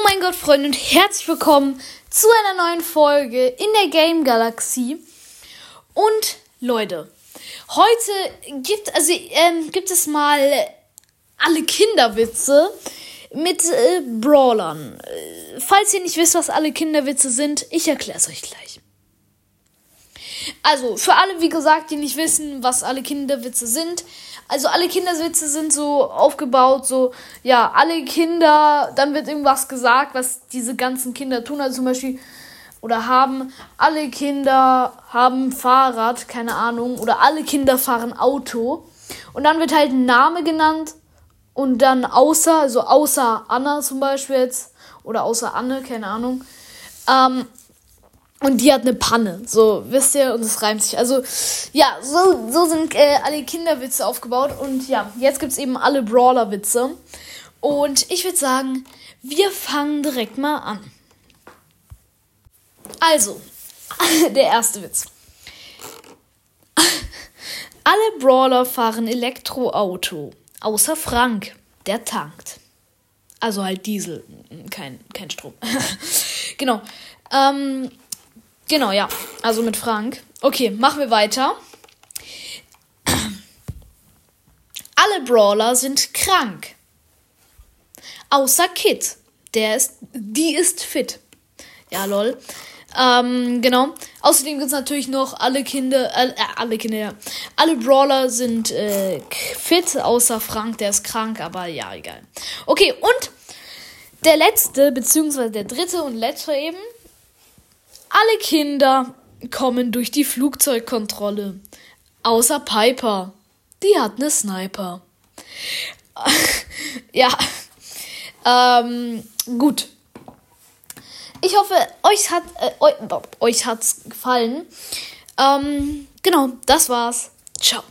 Oh mein Gott, Freunde, und herzlich willkommen zu einer neuen Folge in der Game Galaxie. Und Leute, heute gibt, also, ähm, gibt es mal alle Kinderwitze mit äh, Brawlern. Äh, falls ihr nicht wisst, was alle Kinderwitze sind, ich erkläre es euch gleich. Also, für alle, wie gesagt, die nicht wissen, was alle Kinderwitze sind. Also, alle Kinderwitze sind so aufgebaut, so, ja, alle Kinder, dann wird irgendwas gesagt, was diese ganzen Kinder tun. Also, zum Beispiel, oder haben, alle Kinder haben Fahrrad, keine Ahnung, oder alle Kinder fahren Auto. Und dann wird halt ein Name genannt und dann außer, also außer Anna zum Beispiel jetzt, oder außer Anne, keine Ahnung. Ähm, und die hat eine Panne. So, wisst ihr, und es reimt sich. Also, ja, so, so sind äh, alle Kinderwitze aufgebaut. Und ja, jetzt gibt es eben alle Brawler-Witze. Und ich würde sagen, wir fangen direkt mal an. Also, der erste Witz. Alle Brawler fahren Elektroauto, außer Frank, der tankt. Also halt Diesel, kein, kein Strom. genau. Ähm, Genau, ja. Also mit Frank. Okay, machen wir weiter. Alle Brawler sind krank. Außer Kit. Der ist, die ist fit. Ja, lol. Ähm, genau. Außerdem gibt es natürlich noch alle Kinder, äh, alle Kinder, ja. Alle Brawler sind äh, fit, außer Frank, der ist krank, aber ja, egal. Okay, und der letzte, beziehungsweise der dritte und letzte eben, alle Kinder kommen durch die Flugzeugkontrolle. Außer Piper. Die hat eine Sniper. ja. Ähm, gut. Ich hoffe, euch hat äh, euch, hat's gefallen. Ähm, genau, das war's. Ciao.